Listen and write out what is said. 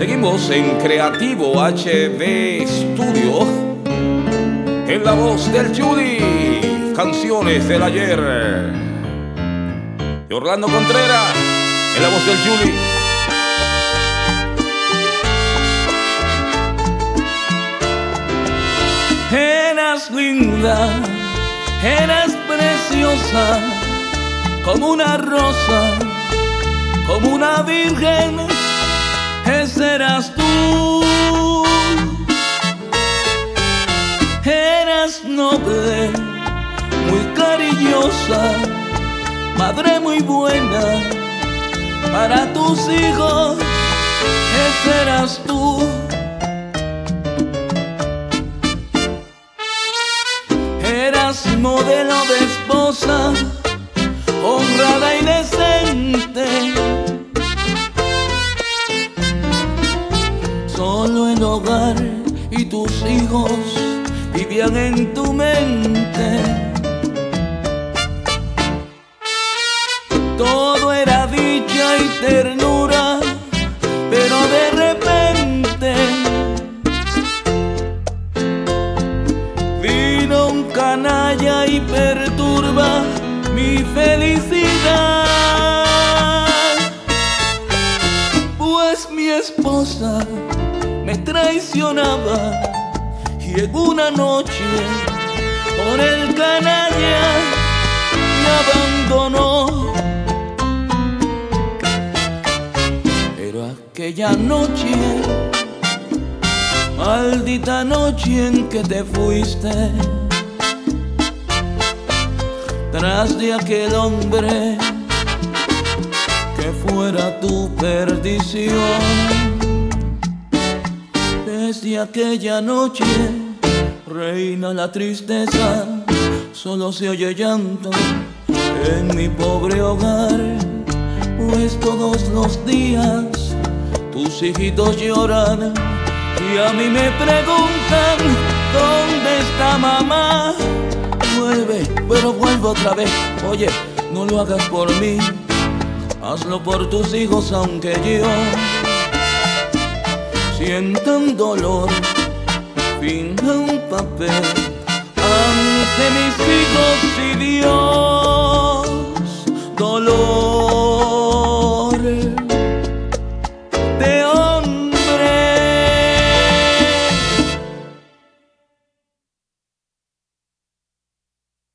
Seguimos en Creativo HB Studio. En la voz del Judy. Canciones del ayer. Y Orlando Contreras. En la voz del Judy. Eras linda, eras preciosa, como una rosa, como una virgen, eras tú. Eras noble, muy cariñosa, madre muy buena para tus hijos, esa eras tú. Eras modelo de esposa, honrada y decente. Y tus hijos vivían en tu mente. Todo era dicha y ternura, pero de repente Vino un canalla y perturba mi felicidad. Pues mi esposa traicionaba y en una noche por el canalla me abandonó. Pero aquella noche Maldita noche en que te fuiste Tras de aquel hombre Que fuera tu perdición Desde aquella noche Reina la tristeza Solo se oye llanto En mi pobre hogar Pues todos los días Tus hijitos lloran y a mí me preguntan dónde está mamá. Vuelve, pero vuelve otra vez. Oye, no lo hagas por mí, hazlo por tus hijos, aunque yo sientan dolor, finja un papel ante mis hijos y Dios, dolor.